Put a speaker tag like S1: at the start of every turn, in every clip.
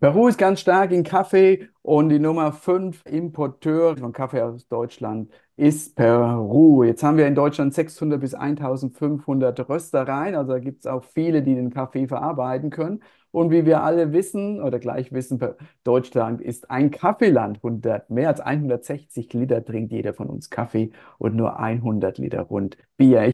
S1: Peru ist ganz stark in Kaffee und die Nummer 5 Importeur von Kaffee aus Deutschland ist Peru. Jetzt haben wir in Deutschland 600 bis 1500 Röstereien, also da gibt es auch viele, die den Kaffee verarbeiten können. Und wie wir alle wissen oder gleich wissen, Deutschland ist ein Kaffeeland. 100, mehr als 160 Liter trinkt jeder von uns Kaffee und nur 100 Liter rund Bier.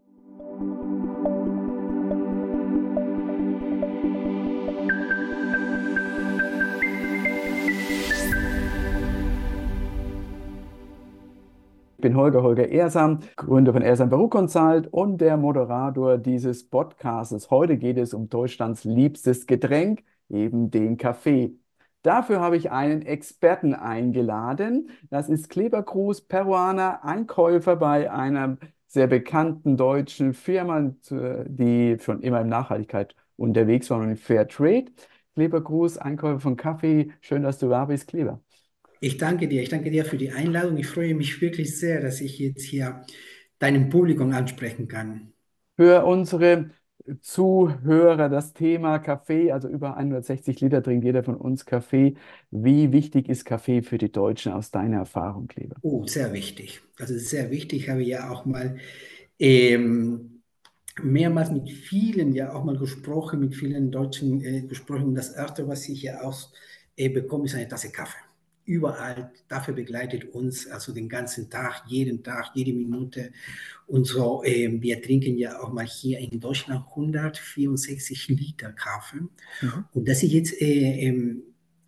S1: Bin Holger Holger Ehrsam, Gründer von Ehrsam Peru Consult und der Moderator dieses Podcasts. Heute geht es um Deutschlands liebstes Getränk, eben den Kaffee. Dafür habe ich einen Experten eingeladen. Das ist Kleber Cruz, Peruaner, Einkäufer bei einer sehr bekannten deutschen Firma, die schon immer in Nachhaltigkeit unterwegs war und in Fair Trade. Kleber Cruz, Einkäufer von Kaffee. Schön, dass du da bist, Kleber.
S2: Ich danke dir. Ich danke dir für die Einladung. Ich freue mich wirklich sehr, dass ich jetzt hier deinem Publikum ansprechen kann.
S1: Für unsere Zuhörer das Thema Kaffee, also über 160 Liter trinkt jeder von uns Kaffee. Wie wichtig ist Kaffee für die Deutschen aus deiner Erfahrung, Kleber?
S2: Oh, sehr wichtig. Also sehr wichtig. Ich habe ja auch mal ähm, mehrmals mit vielen ja auch mal gesprochen, mit vielen Deutschen äh, gesprochen. Und das Erste, was ich ja auch äh, bekomme, ist eine Tasse Kaffee überall, dafür begleitet uns, also den ganzen Tag, jeden Tag, jede Minute. Und so, äh, wir trinken ja auch mal hier in Deutschland 164 Liter Kaffee. Mhm. Und das ist jetzt äh, äh,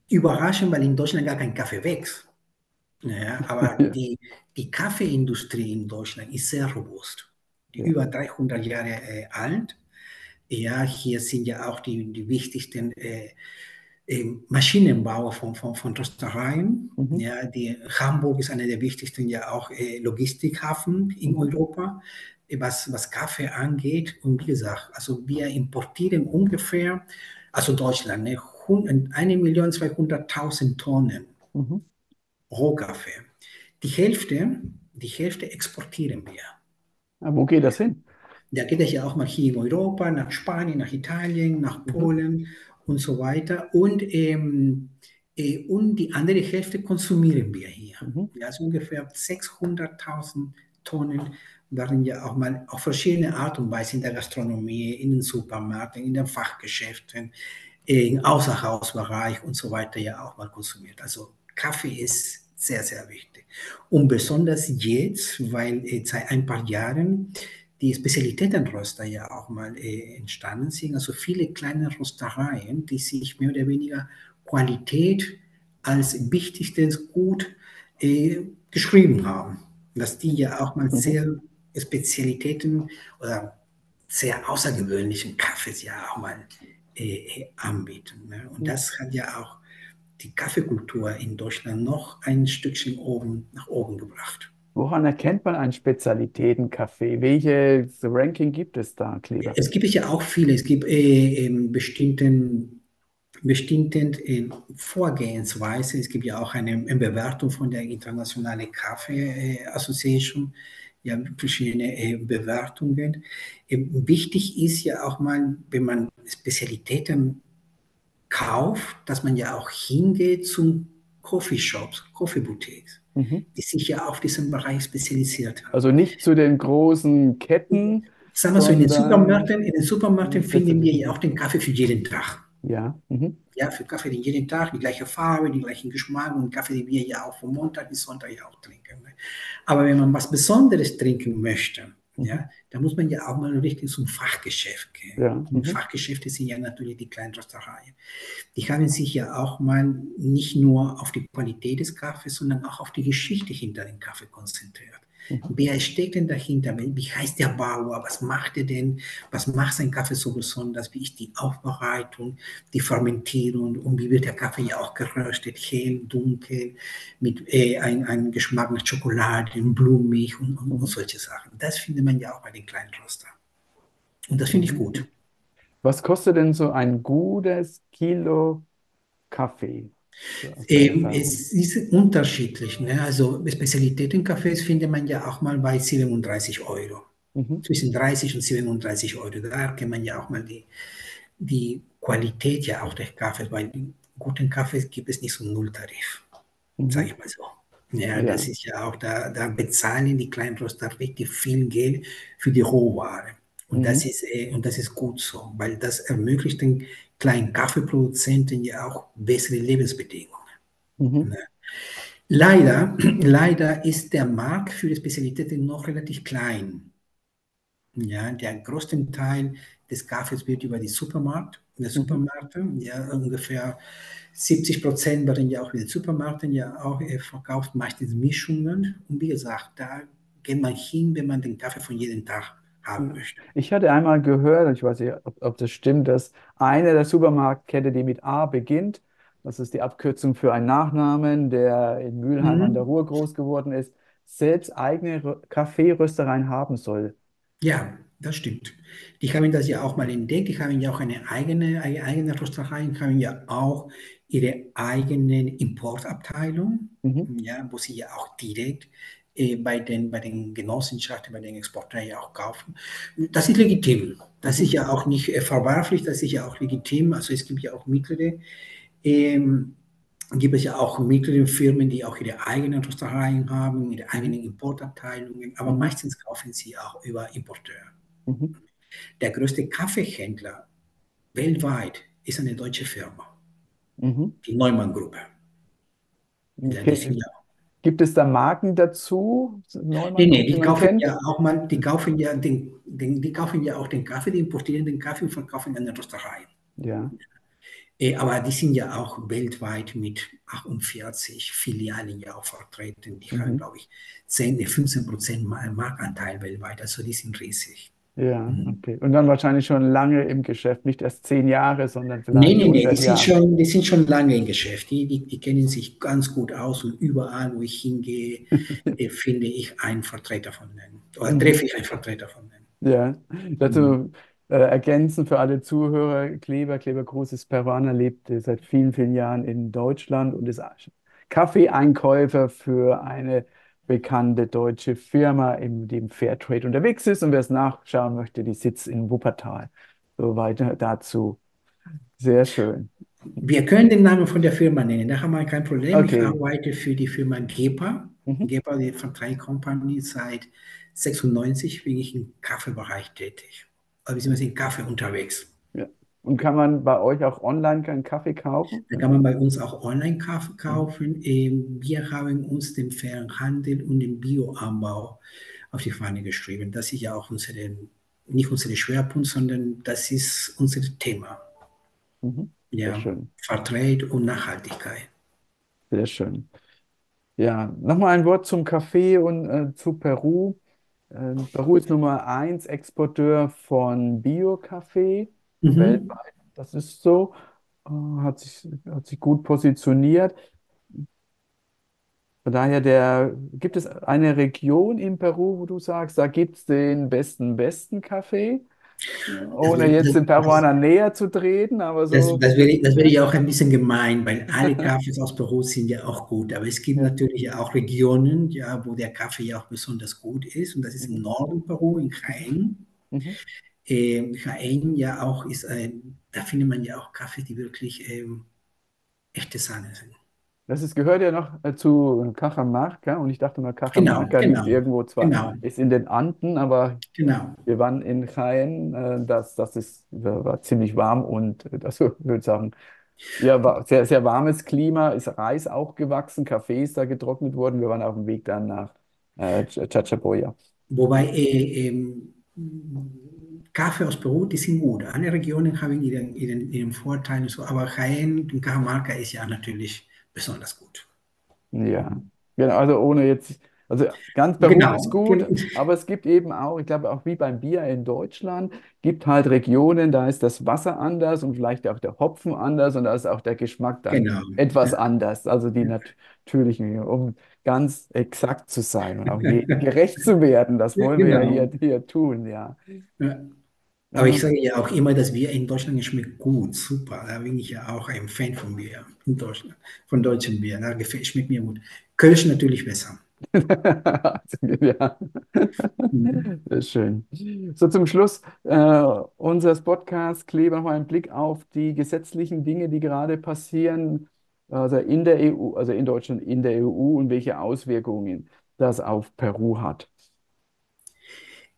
S2: überraschend, weil in Deutschland gar kein Kaffee wächst. Ja, aber die, die Kaffeeindustrie in Deutschland ist sehr robust. Ja. Über 300 Jahre äh, alt. Ja, hier sind ja auch die, die wichtigsten äh, Maschinenbauer von, von, von Röstereien. Mhm. Ja, die, Hamburg ist einer der wichtigsten ja auch äh, Logistikhafen in mhm. Europa, was, was Kaffee angeht. Und wie gesagt, also wir importieren ungefähr, also Deutschland, ne, 1.200.000 Tonnen mhm. Rohkaffee. Die Hälfte, die Hälfte exportieren wir.
S1: Aber wo geht das hin?
S2: Da geht es ja auch mal hier in Europa, nach Spanien, nach Italien, nach mhm. Und so weiter. Und, ähm, äh, und die andere Hälfte konsumieren wir hier. Mhm. Also ungefähr 600.000 Tonnen waren ja auch mal auf verschiedene Art und Weise in der Gastronomie, in den Supermärkten, in den Fachgeschäften, äh, im Außerhausbereich und so weiter ja auch mal konsumiert. Also Kaffee ist sehr, sehr wichtig. Und besonders jetzt, weil äh, seit ein paar Jahren die Spezialitätenröster ja auch mal äh, entstanden sind. Also viele kleine Röstereien, die sich mehr oder weniger Qualität als wichtigstes Gut äh, geschrieben haben. Dass die ja auch mal mhm. sehr Spezialitäten oder sehr außergewöhnlichen Kaffees ja auch mal äh, anbieten. Ne? Und das hat ja auch die Kaffeekultur in Deutschland noch ein Stückchen oben nach oben gebracht.
S1: Woran erkennt man einen Spezialitätencafé? Welches Ranking gibt es da, Kleber?
S2: Es gibt ja auch viele. Es gibt äh, bestimmten, bestimmten äh, Vorgehensweise. Es gibt ja auch eine, eine Bewertung von der Internationalen Kaffee Association. Ja, verschiedene äh, Bewertungen. Ähm, wichtig ist ja auch mal, wenn man Spezialitäten kauft, dass man ja auch hingeht zum Coffeeshops, Coffeeboutiques mhm. die sich ja auf diesen Bereich spezialisiert haben.
S1: Also nicht zu den großen Ketten.
S2: Sagen wir so, in den Supermärkten, in den Supermärkten finden wir ja auch den Kaffee für jeden Tag.
S1: Ja. Mhm.
S2: Ja, für Kaffee den jeden Tag, die gleiche Farbe, den gleichen Geschmack und Kaffee, den wir ja auch von Montag bis Sonntag ja auch trinken. Ne? Aber wenn man was Besonderes trinken möchte, ja, da muss man ja auch mal richtig zum Fachgeschäft gehen. Ja. Und mhm. Fachgeschäfte sind ja natürlich die kleinen Röstereien. Die haben sich ja auch mal nicht nur auf die Qualität des Kaffees, sondern auch auf die Geschichte hinter dem Kaffee konzentriert. Wer steckt denn dahinter? Wie heißt der Bauer? Was macht er denn? Was macht sein Kaffee so besonders? Wie ist die Aufbereitung, die Fermentierung und wie wird der Kaffee ja auch geröstet? Hell, dunkel, mit äh, einem Geschmack nach Schokolade, blumig und, und, und, solche Sachen. Das findet man ja auch bei den kleinen Röstern. Und das finde ich gut.
S1: Was kostet denn so ein gutes Kilo Kaffee?
S2: Ähm, es ist unterschiedlich. Ne? Also Spezialitätencafés findet man ja auch mal bei 37 Euro. Mhm. Zwischen 30 und 37 Euro. Da kann man ja auch mal die, die Qualität ja auch des Kaffees, weil guten Kaffee gibt es nicht so einen Nulltarif, mhm. sage ich mal so. Ja, ja, das ist ja auch, da, da bezahlen die kleinen Röster richtig viel Geld für die Rohware. Und, mhm. das ist, äh, und das ist gut so, weil das ermöglicht den kleinen Kaffeeproduzenten ja auch bessere Lebensbedingungen. Mhm. Ne? Leider, leider ist der Markt für die Spezialitäten noch relativ klein. Ja, der größte Teil des Kaffees wird über die Supermarkt, der mhm. Supermärkte, ja, ungefähr 70 Prozent werden ja auch in den Supermärkten ja auch äh, verkauft, meistens Mischungen. Und wie gesagt, da geht man hin, wenn man den Kaffee von jedem Tag haben möchte.
S1: Ich hatte einmal gehört, ich weiß nicht, ob, ob das stimmt, dass eine der Supermarktkette, die mit A beginnt, das ist die Abkürzung für einen Nachnamen, der in Mülheim mhm. an der Ruhr groß geworden ist, selbst eigene Kaffeeröstereien haben soll.
S2: Ja, das stimmt. Die haben das ja auch mal entdeckt. Die haben ja auch eine eigene, eine eigene Rösterei, die haben ja auch ihre eigene Importabteilung, mhm. ja, wo sie ja auch direkt bei, den, bei den Genossenschaften, bei den Exporteuren ja auch kaufen. Das ist legitim. Das ist ja auch nicht äh, verwerflich, das ist ja auch legitim. Also es gibt ja auch mittlere, ähm, gibt es ja auch mittlere Firmen, die auch ihre eigenen Röstereien haben, ihre eigenen Importabteilungen, aber meistens kaufen sie auch über Importeure. Mhm. Der größte Kaffeehändler weltweit ist eine deutsche Firma, mhm. die Neumann-Gruppe.
S1: Okay. Gibt es da Marken dazu?
S2: Neumann, nee, nee, die kaufen ja auch mal, die kaufen ja den, den, die kaufen ja auch den Kaffee, die importieren den Kaffee und verkaufen an den Röstereien. Ja. Äh, aber die sind ja auch weltweit mit 48 Filialen ja auch vertreten. Die mhm. haben, glaube ich, 10, 15 Prozent Marktanteil weltweit. Also die sind riesig.
S1: Ja, mhm. okay. Und dann wahrscheinlich schon lange im Geschäft, nicht erst zehn Jahre, sondern vielleicht.
S2: Nee, nee, nee, die sind, schon, die sind schon lange im Geschäft. Die, die, die kennen sich ganz gut aus und überall, wo ich hingehe, äh, finde ich einen Vertreter von denen. Oder mhm. treffe ich einen Vertreter von denen.
S1: Ja, dazu mhm. äh, ergänzen für alle Zuhörer: Kleber, Kleber Großes Peruaner lebt seit vielen, vielen Jahren in Deutschland und ist Kaffeeeinkäufer für eine bekannte deutsche Firma, in dem Fairtrade unterwegs ist. Und wer es nachschauen möchte, die sitzt in Wuppertal. So weiter dazu. Sehr schön.
S2: Wir können den Namen von der Firma nennen, da haben wir kein Problem. Okay. Ich arbeite für die Firma GEPA. Mhm. GEPA, die Vertrei Company, seit 96 bin ich im Kaffeebereich tätig. Also beziehungsweise im Kaffee unterwegs.
S1: Und kann man bei euch auch online keinen Kaffee kaufen?
S2: Da kann man bei uns auch online Kaffee kaufen. Ähm, wir haben uns den fairen Handel und den Bioanbau auf die Fahne geschrieben. Das ist ja auch unsere, nicht unser Schwerpunkt, sondern das ist unser Thema. Mhm. Ja. Vertreid und Nachhaltigkeit.
S1: Sehr schön. Ja, nochmal ein Wort zum Kaffee und äh, zu Peru. Äh, Peru ist Nummer eins Exporteur von Bio-Kaffee mhm. weltweit. Das ist so, äh, hat sich, hat sich gut positioniert. Von daher, der, gibt es eine Region in Peru, wo du sagst, da gibt es den besten, besten Kaffee? Ohne jetzt den Peruanern näher zu treten, aber so.
S2: Das, das, wäre, das wäre ja auch ein bisschen gemein, weil alle Kaffees aus Peru sind ja auch gut. Aber es gibt natürlich auch Regionen, ja, wo der Kaffee ja auch besonders gut ist. Und das ist im mhm. Norden Peru, in Jaén. Mhm äh, Jaén ja auch ist ein, da findet man ja auch Kaffee, die wirklich ähm, echte Sahne sind.
S1: Das ist, gehört ja noch äh, zu Cajamarca und ich dachte mal, Cajamarca genau, genau, liegt irgendwo zwar, genau. ist in den Anden, aber genau. wir waren in Jaén, äh, das, das ist, war ziemlich warm und äh, das würde ich sagen, ja, war sehr, sehr warmes Klima, ist Reis auch gewachsen, Kaffee ist da getrocknet worden, wir waren auf dem Weg dann nach äh, Chachapoya.
S2: Wobei äh, ähm, Kaffee aus Peru, die sind gut. Alle Regionen haben ihren, ihren, ihren Vorteil, so, aber Jaén und Cajamarca ist ja natürlich besonders gut.
S1: Ja, genau, also ohne jetzt, also ganz Peru genau. ist gut, aber es gibt eben auch, ich glaube auch wie beim Bier in Deutschland, gibt halt Regionen, da ist das Wasser anders und vielleicht auch der Hopfen anders und da ist auch der Geschmack dann genau. etwas ja. anders. Also die ja. natürlichen, um ganz exakt zu sein und auch gerecht zu werden, das wollen genau. wir ja genau. hier, hier tun, ja.
S2: Aber ich sage ja auch immer, dass Bier in Deutschland schmeckt gut, super. Da bin ich ja auch ein Fan von Bier in Deutschland, von deutschen Bier. Da gefällt, schmeckt mir gut. Kölsch natürlich besser.
S1: ja. Sehr schön. So zum Schluss äh, unseres Podcasts, Kleber, noch mal einen Blick auf die gesetzlichen Dinge, die gerade passieren, also in der EU, also in Deutschland, in der EU und welche Auswirkungen das auf Peru hat.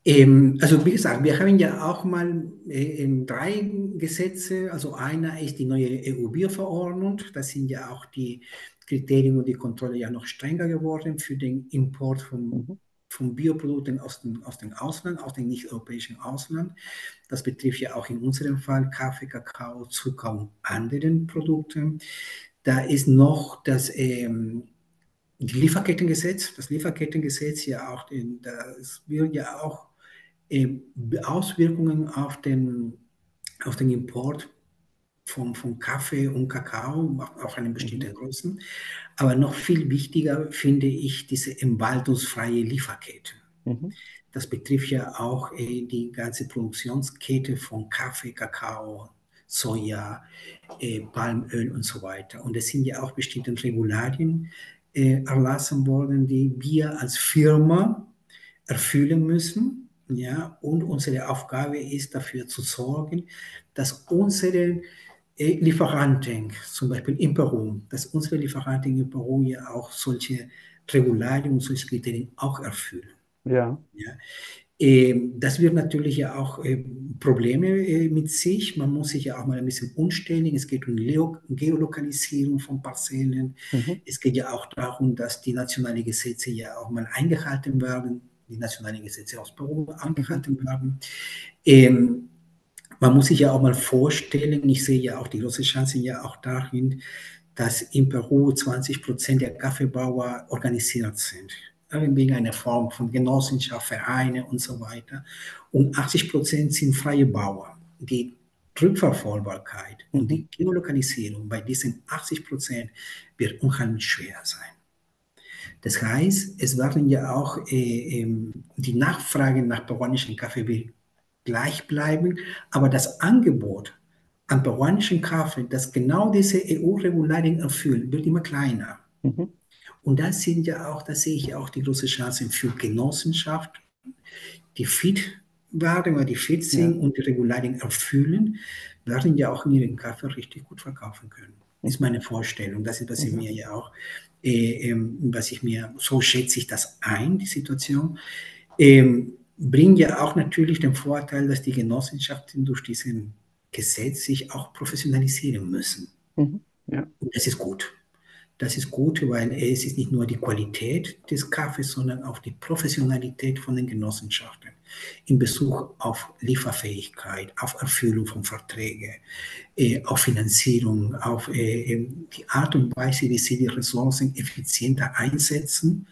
S2: Ähm, also wie gesagt, wir haben ja auch mal äh, drei Gesetze. Also einer ist die neue EU-Bierverordnung. Da sind ja auch die Kriterien und die Kontrolle ja noch strenger geworden für den Import von, mhm. von Bioprodukten aus dem, aus dem Ausland, aus dem nicht-europäischen Ausland. Das betrifft ja auch in unserem Fall Kaffee, Kakao, Zucker und anderen Produkten. Da ist noch das ähm, Lieferkettengesetz, das Lieferkettengesetz ja auch, das will ja auch Auswirkungen auf den, auf den Import von, von Kaffee und Kakao auf einen bestimmten mhm. Größen. Aber noch viel wichtiger finde ich diese entwaldungsfreie Lieferkette. Mhm. Das betrifft ja auch äh, die ganze Produktionskette von Kaffee, Kakao, Soja, äh, Palmöl und so weiter. Und es sind ja auch bestimmte Regularien äh, erlassen worden, die wir als Firma erfüllen müssen. Ja, und unsere Aufgabe ist dafür zu sorgen, dass unsere äh, Lieferanten, zum Beispiel in Peru, dass unsere Lieferanten in Peru ja auch solche Regularien und solche Kriterien auch erfüllen. Ja. ja. Ähm, das wird natürlich ja auch äh, Probleme äh, mit sich. Man muss sich ja auch mal ein bisschen umstellen. Es geht um Geolokalisierung von Parzellen. Mhm. Es geht ja auch darum, dass die nationalen Gesetze ja auch mal eingehalten werden, die nationalen Gesetze aus Peru eingehalten werden. Ähm, man muss sich ja auch mal vorstellen, ich sehe ja auch die große Chance ja auch darin, dass in Peru 20 Prozent der Kaffeebauer organisiert sind wegen einer Form von Genossenschaft, Vereine und so weiter. Und 80 Prozent sind freie Bauern. Die Rückverfolgbarkeit und die Geolokalisierung bei diesen 80 Prozent wird unheimlich schwer sein. Das heißt, es werden ja auch äh, ähm, die Nachfrage nach peruanischem Kaffee gleich bleiben, aber das Angebot an peruanischem Kaffee, das genau diese EU-Regularien erfüllt, wird immer kleiner. Mhm. Und das sind ja auch, da sehe ich ja auch die große Chance für Genossenschaft, die fit werden oder die fit sind ja. und die Regularien erfüllen, werden ja auch ihren Kaffee richtig gut verkaufen können. Das ist meine Vorstellung. Das ist, was ich mhm. mir ja auch, äh, äh, was ich mir, so schätze ich das ein, die Situation. Ähm, bringt ja auch natürlich den Vorteil, dass die Genossenschaften durch diesen Gesetz sich auch professionalisieren müssen. Mhm. Ja. Und das ist gut. Das ist gut, weil es ist nicht nur die Qualität des Kaffees, sondern auch die Professionalität von den Genossenschaften in Bezug auf Lieferfähigkeit, auf Erfüllung von Verträgen, äh, auf Finanzierung, auf äh, die Art und Weise, wie sie die Ressourcen effizienter einsetzen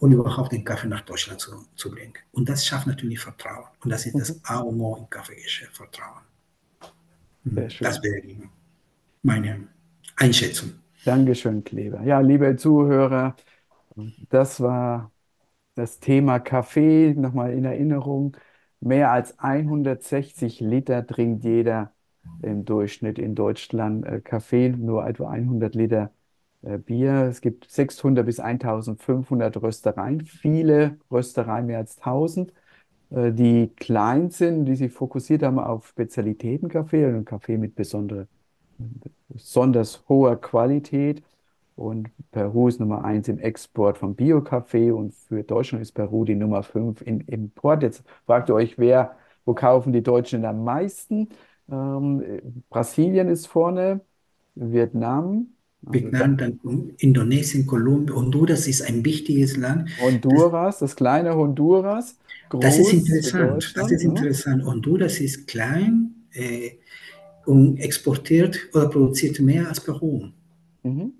S2: und überhaupt den Kaffee nach Deutschland zu, zu bringen. Und das schafft natürlich Vertrauen. Und das ist das mhm. A und O im Kaffeegeschäft, Vertrauen. Das wäre meine Einschätzung.
S1: Dankeschön, Kleber. Ja, liebe Zuhörer, das war das Thema Kaffee. Nochmal in Erinnerung. Mehr als 160 Liter trinkt jeder im Durchschnitt in Deutschland äh, Kaffee, nur etwa 100 Liter äh, Bier. Es gibt 600 bis 1500 Röstereien, viele Röstereien, mehr als 1000, äh, die klein sind, die sich fokussiert haben auf Spezialitätenkaffee, und Kaffee mit besonderer besonders hoher Qualität. Und Peru ist Nummer eins im Export von Bio-Kaffee und für Deutschland ist Peru die Nummer fünf im Import. Jetzt fragt ihr euch, wer, wo kaufen die Deutschen am meisten? Ähm, Brasilien ist vorne, Vietnam.
S2: Also Vietnam, dann Indonesien, Kolumbien, Honduras ist ein wichtiges Land.
S1: Honduras, das, das kleine Honduras.
S2: das ist interessant. Das ist interessant. Honduras ist klein. Äh, und exportiert oder produziert mehr als Peru. Mhm.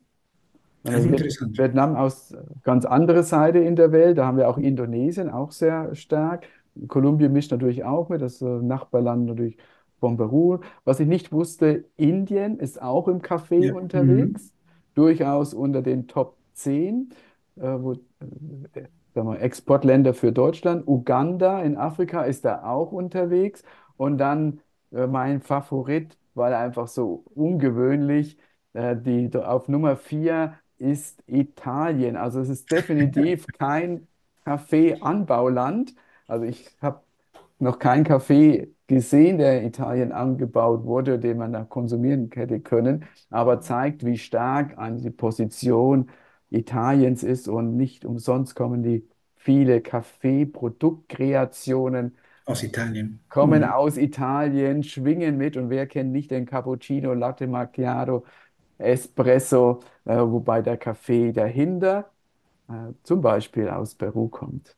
S1: Also interessant. Vietnam aus ganz anderer Seite in der Welt, da haben wir auch Indonesien, auch sehr stark. Kolumbien mischt natürlich auch mit, das Nachbarland natürlich von Peru. Was ich nicht wusste, Indien ist auch im Kaffee ja. unterwegs, mhm. durchaus unter den Top 10, äh, wo, äh, sagen wir, Exportländer für Deutschland. Uganda in Afrika ist da auch unterwegs. Und dann äh, mein Favorit, weil er einfach so ungewöhnlich, äh, die auf Nummer 4 ist Italien. Also es ist definitiv kein Kaffeeanbauland. Also ich habe noch keinen Kaffee gesehen, der in Italien angebaut wurde, den man da konsumieren hätte können, aber zeigt, wie stark die Position Italiens ist und nicht umsonst kommen die viele Kaffeeproduktkreationen
S2: aus Italien.
S1: Kommen mhm. aus Italien, schwingen mit und wer kennt nicht den Cappuccino, Latte Macchiato, Espresso, äh, wobei der Kaffee dahinter äh, zum Beispiel aus Peru kommt.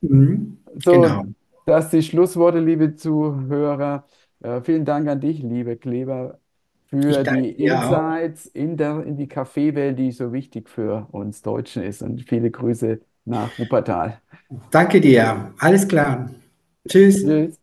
S2: Mhm. So, genau.
S1: das die Schlussworte, liebe Zuhörer. Äh, vielen Dank an dich, liebe Kleber, für die Insights in, der, in die Kaffeewelt, die so wichtig für uns Deutschen ist. Und viele Grüße nach Wuppertal.
S2: Danke dir. Alles klar. Tschüss. Tschüss.